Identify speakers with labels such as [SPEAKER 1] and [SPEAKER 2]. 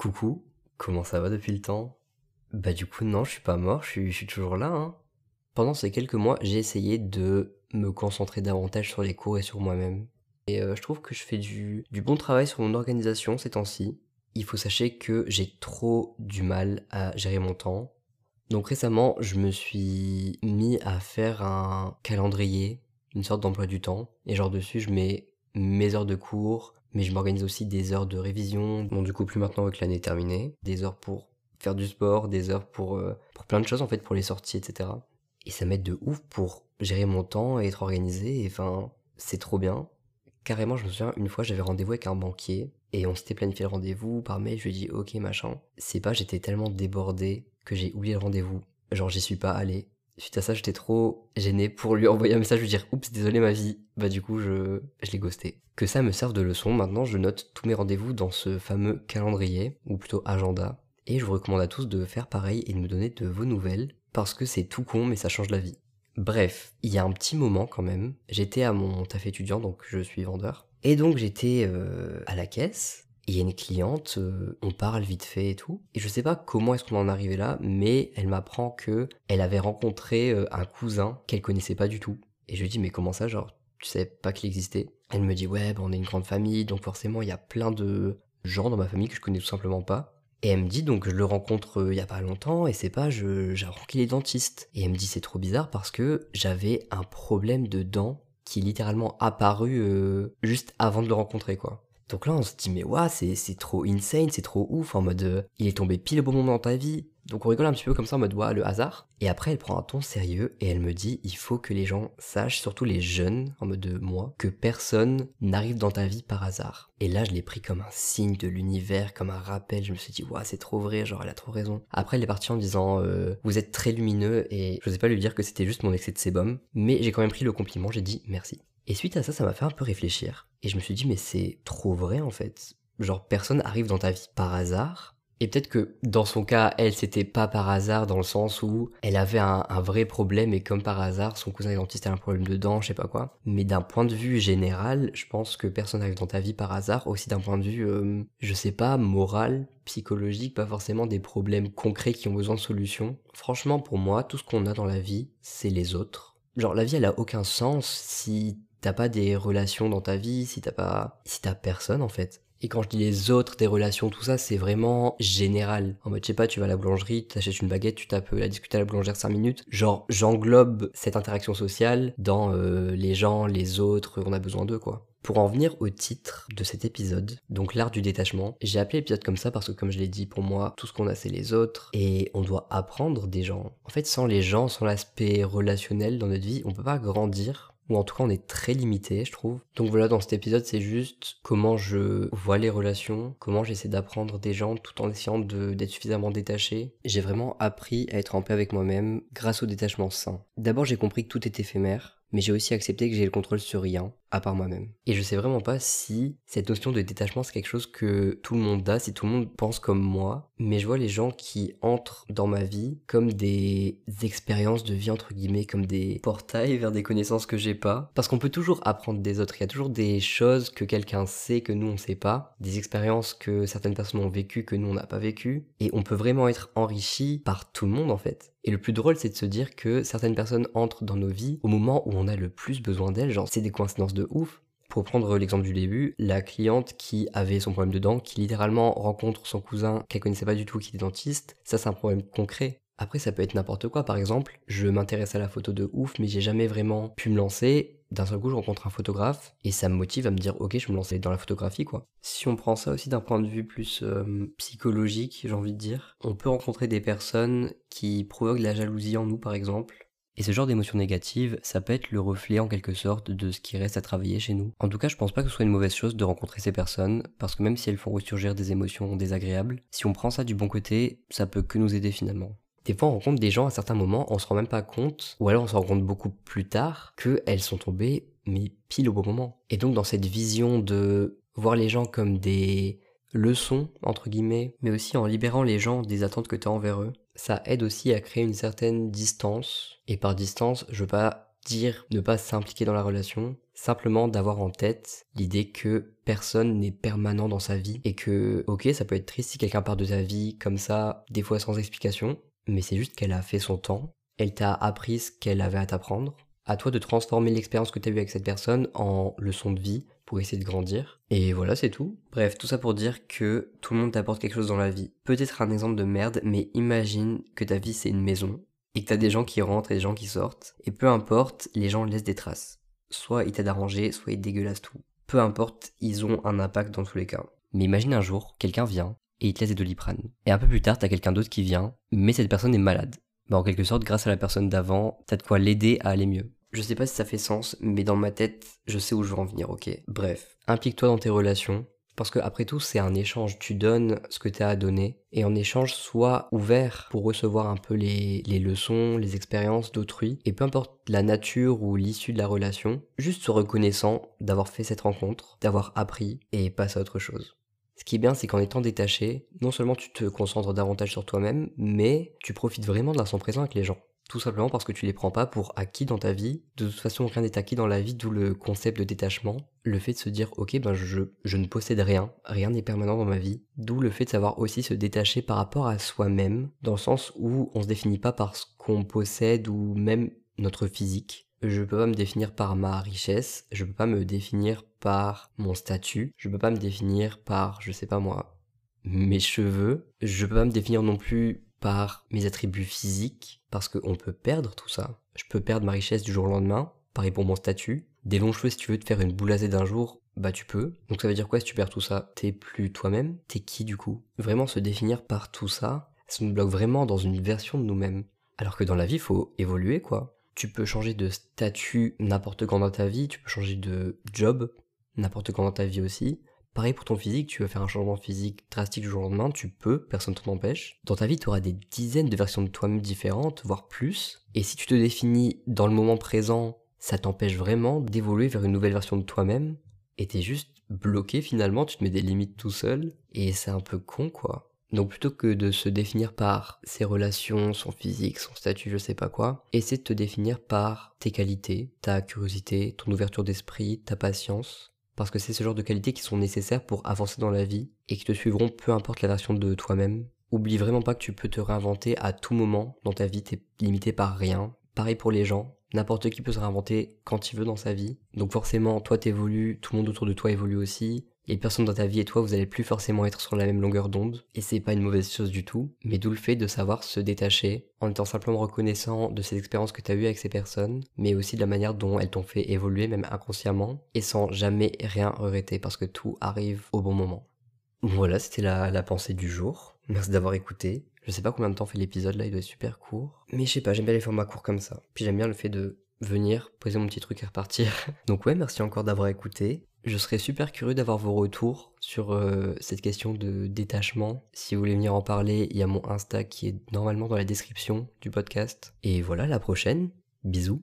[SPEAKER 1] Coucou, comment ça va depuis le temps? Bah du coup non, je suis pas mort, je suis, toujours là. Hein. Pendant ces quelques mois, j'ai essayé de me concentrer davantage sur les cours et sur moi-même. Et euh, je trouve que je fais du, du bon travail sur mon organisation ces temps-ci. Il faut sachez que j'ai trop du mal à gérer mon temps. Donc récemment, je me suis mis à faire un calendrier, une sorte d'emploi du temps. Et genre dessus, je mets mes heures de cours, mais je m'organise aussi des heures de révision, bon du coup plus maintenant que l'année est terminée, des heures pour faire du sport, des heures pour, euh, pour plein de choses en fait, pour les sorties, etc. Et ça m'aide de ouf pour gérer mon temps et être organisé, et enfin, c'est trop bien. Carrément, je me souviens, une fois j'avais rendez-vous avec un banquier, et on s'était planifié le rendez-vous par mail, je lui ai dit ok machin. C'est pas, j'étais tellement débordé que j'ai oublié le rendez-vous. Genre j'y suis pas allé, Suite à ça, j'étais trop gêné pour lui envoyer un message, lui dire Oups, désolé ma vie. Bah, du coup, je, je l'ai ghosté. Que ça me serve de leçon, maintenant je note tous mes rendez-vous dans ce fameux calendrier, ou plutôt agenda. Et je vous recommande à tous de faire pareil et de me donner de vos nouvelles, parce que c'est tout con, mais ça change la vie. Bref, il y a un petit moment quand même, j'étais à mon taf étudiant, donc je suis vendeur. Et donc j'étais euh, à la caisse, il y a une cliente, euh, on parle vite fait et tout. Et je sais pas comment est-ce qu'on en est arrivé là, mais elle m'apprend que elle avait rencontré euh, un cousin qu'elle connaissait pas du tout. Et je lui dis mais comment ça, genre tu savais pas qu'il existait? Elle me dit ouais, bah, on est une grande famille, donc forcément il y a plein de gens dans ma famille que je connais tout simplement pas. Et elle me dit donc je le rencontre euh, il y a pas longtemps et c'est pas j'apprends qu'il est dentiste. Et elle me dit c'est trop bizarre parce que j'avais un problème de dents qui est littéralement apparu juste avant de le rencontrer quoi. Donc là, on se dit, mais ouais, c'est trop insane, c'est trop ouf, en mode, euh, il est tombé pile au bon moment dans ta vie. Donc on rigole un petit peu comme ça en mode, ouais, le hasard. Et après, elle prend un ton sérieux et elle me dit, il faut que les gens sachent, surtout les jeunes, en mode de moi, que personne n'arrive dans ta vie par hasard. Et là, je l'ai pris comme un signe de l'univers, comme un rappel. Je me suis dit, ouais, c'est trop vrai, genre, elle a trop raison. Après, elle est partie en disant, euh, vous êtes très lumineux et je n'osais pas lui dire que c'était juste mon excès de sébum. Mais j'ai quand même pris le compliment, j'ai dit merci. Et suite à ça, ça m'a fait un peu réfléchir. Et je me suis dit, mais c'est trop vrai en fait. Genre, personne arrive dans ta vie par hasard. Et peut-être que dans son cas, elle, c'était pas par hasard dans le sens où elle avait un, vrai problème et comme par hasard, son cousin dentiste a un problème de dents, je sais pas quoi. Mais d'un point de vue général, je pense que personne arrive dans ta vie par hasard, aussi d'un point de vue, euh, je sais pas, moral, psychologique, pas forcément des problèmes concrets qui ont besoin de solutions. Franchement, pour moi, tout ce qu'on a dans la vie, c'est les autres. Genre, la vie, elle a aucun sens si t'as pas des relations dans ta vie, si t'as pas, si t'as personne en fait. Et quand je dis les autres, des relations, tout ça, c'est vraiment général. En mode, je sais pas, tu vas à la boulangerie, t'achètes une baguette, tu tapes la discuter à la boulangère 5 minutes. Genre, j'englobe cette interaction sociale dans euh, les gens, les autres, on a besoin d'eux, quoi. Pour en venir au titre de cet épisode, donc l'art du détachement, j'ai appelé l'épisode comme ça parce que comme je l'ai dit, pour moi, tout ce qu'on a c'est les autres et on doit apprendre des gens. En fait, sans les gens, sans l'aspect relationnel dans notre vie, on peut pas grandir ou en tout cas on est très limité, je trouve. Donc voilà, dans cet épisode, c'est juste comment je vois les relations, comment j'essaie d'apprendre des gens tout en essayant d'être suffisamment détaché. J'ai vraiment appris à être en paix avec moi-même grâce au détachement sain. D'abord, j'ai compris que tout est éphémère, mais j'ai aussi accepté que j'ai le contrôle sur rien, à part moi-même. Et je sais vraiment pas si cette notion de détachement c'est quelque chose que tout le monde a, si tout le monde pense comme moi, mais je vois les gens qui entrent dans ma vie comme des expériences de vie entre guillemets, comme des portails vers des connaissances que j'ai pas. Parce qu'on peut toujours apprendre des autres, il y a toujours des choses que quelqu'un sait que nous on sait pas, des expériences que certaines personnes ont vécues que nous on n'a pas vécues, et on peut vraiment être enrichi par tout le monde en fait. Et le plus drôle, c'est de se dire que certaines personnes entrent dans nos vies au moment où on a le plus besoin d'elles. Genre, c'est des coïncidences de ouf. Pour prendre l'exemple du début, la cliente qui avait son problème de dents, qui littéralement rencontre son cousin qu'elle connaissait pas du tout, qui était dentiste, ça c'est un problème concret. Après, ça peut être n'importe quoi. Par exemple, je m'intéresse à la photo de ouf, mais j'ai jamais vraiment pu me lancer d'un seul coup je rencontre un photographe et ça me motive à me dire ok je me lancer dans la photographie quoi. Si on prend ça aussi d'un point de vue plus euh, psychologique j'ai envie de dire, on peut rencontrer des personnes qui provoquent de la jalousie en nous par exemple. Et ce genre d'émotions négatives, ça peut être le reflet en quelque sorte de ce qui reste à travailler chez nous. En tout cas, je pense pas que ce soit une mauvaise chose de rencontrer ces personnes, parce que même si elles font ressurgir des émotions désagréables, si on prend ça du bon côté, ça peut que nous aider finalement. Des fois, on rencontre des gens à certains moments, on se rend même pas compte, ou alors on se rend compte beaucoup plus tard qu'elles sont tombées, mais pile au bon moment. Et donc, dans cette vision de voir les gens comme des leçons, entre guillemets, mais aussi en libérant les gens des attentes que tu as envers eux, ça aide aussi à créer une certaine distance. Et par distance, je veux pas dire ne pas s'impliquer dans la relation, simplement d'avoir en tête l'idée que personne n'est permanent dans sa vie et que, ok, ça peut être triste si quelqu'un part de ta vie comme ça, des fois sans explication, mais c'est juste qu'elle a fait son temps, elle t'a appris ce qu'elle avait à t'apprendre, à toi de transformer l'expérience que tu as eue avec cette personne en leçon de vie pour essayer de grandir. Et voilà, c'est tout. Bref, tout ça pour dire que tout le monde t'apporte quelque chose dans la vie. Peut-être un exemple de merde, mais imagine que ta vie c'est une maison et que t'as des gens qui rentrent et des gens qui sortent. Et peu importe, les gens laissent des traces. Soit ils t'aident à ranger, soit ils dégueulassent tout. Peu importe, ils ont un impact dans tous les cas. Mais imagine un jour, quelqu'un vient et il te laisse des doliprane. Et un peu plus tard, t'as quelqu'un d'autre qui vient, mais cette personne est malade. Bah en quelque sorte, grâce à la personne d'avant, t'as de quoi l'aider à aller mieux. Je sais pas si ça fait sens, mais dans ma tête, je sais où je veux en venir, ok? Bref, implique-toi dans tes relations, parce que après tout, c'est un échange. Tu donnes ce que tu as à donner, et en échange, sois ouvert pour recevoir un peu les, les leçons, les expériences d'autrui, et peu importe la nature ou l'issue de la relation, juste se reconnaissant d'avoir fait cette rencontre, d'avoir appris, et passe à autre chose. Ce qui est bien, c'est qu'en étant détaché, non seulement tu te concentres davantage sur toi-même, mais tu profites vraiment de l'instant présent avec les gens. Tout simplement parce que tu les prends pas pour acquis dans ta vie. De toute façon, rien n'est acquis dans la vie, d'où le concept de détachement. Le fait de se dire, ok, ben je, je ne possède rien, rien n'est permanent dans ma vie. D'où le fait de savoir aussi se détacher par rapport à soi-même, dans le sens où on se définit pas par ce qu'on possède ou même notre physique. Je peux pas me définir par ma richesse, je peux pas me définir par mon statut, je peux pas me définir par, je sais pas moi, mes cheveux, je peux pas me définir non plus par mes attributs physiques, parce qu'on peut perdre tout ça. Je peux perdre ma richesse du jour au lendemain, pareil pour mon statut. Des longs cheveux, si tu veux te faire une boulasée d'un jour, bah tu peux. Donc ça veut dire quoi si tu perds tout ça? T'es plus toi-même? T'es qui du coup? Vraiment se définir par tout ça, ça nous bloque vraiment dans une version de nous-mêmes. Alors que dans la vie, faut évoluer quoi tu peux changer de statut n'importe quand dans ta vie, tu peux changer de job n'importe quand dans ta vie aussi. Pareil pour ton physique, tu veux faire un changement physique drastique du jour au lendemain, tu peux, personne t'en empêche. Dans ta vie, tu auras des dizaines de versions de toi-même différentes, voire plus. Et si tu te définis dans le moment présent, ça t'empêche vraiment d'évoluer vers une nouvelle version de toi-même. Et t'es juste bloqué finalement, tu te mets des limites tout seul. Et c'est un peu con quoi. Donc plutôt que de se définir par ses relations, son physique, son statut, je sais pas quoi, essaie de te définir par tes qualités, ta curiosité, ton ouverture d'esprit, ta patience, parce que c'est ce genre de qualités qui sont nécessaires pour avancer dans la vie et qui te suivront peu importe la version de toi-même. Oublie vraiment pas que tu peux te réinventer à tout moment dans ta vie, t'es limité par rien. Pareil pour les gens, n'importe qui peut se réinventer quand il veut dans sa vie. Donc forcément, toi t'évolues, tout le monde autour de toi évolue aussi, les personnes dans ta vie et toi, vous allez plus forcément être sur la même longueur d'onde, et c'est pas une mauvaise chose du tout, mais d'où le fait de savoir se détacher, en étant simplement reconnaissant de ces expériences que tu as eues avec ces personnes, mais aussi de la manière dont elles t'ont fait évoluer, même inconsciemment, et sans jamais rien regretter, parce que tout arrive au bon moment. Voilà, c'était la, la pensée du jour. Merci d'avoir écouté. Je sais pas combien de temps fait l'épisode là, il doit être super court. Mais je sais pas, j'aime bien les formats courts comme ça. Puis j'aime bien le fait de venir, poser mon petit truc et repartir. Donc ouais, merci encore d'avoir écouté. Je serais super curieux d'avoir vos retours sur euh, cette question de détachement. Si vous voulez venir en parler, il y a mon Insta qui est normalement dans la description du podcast. Et voilà, la prochaine. Bisous.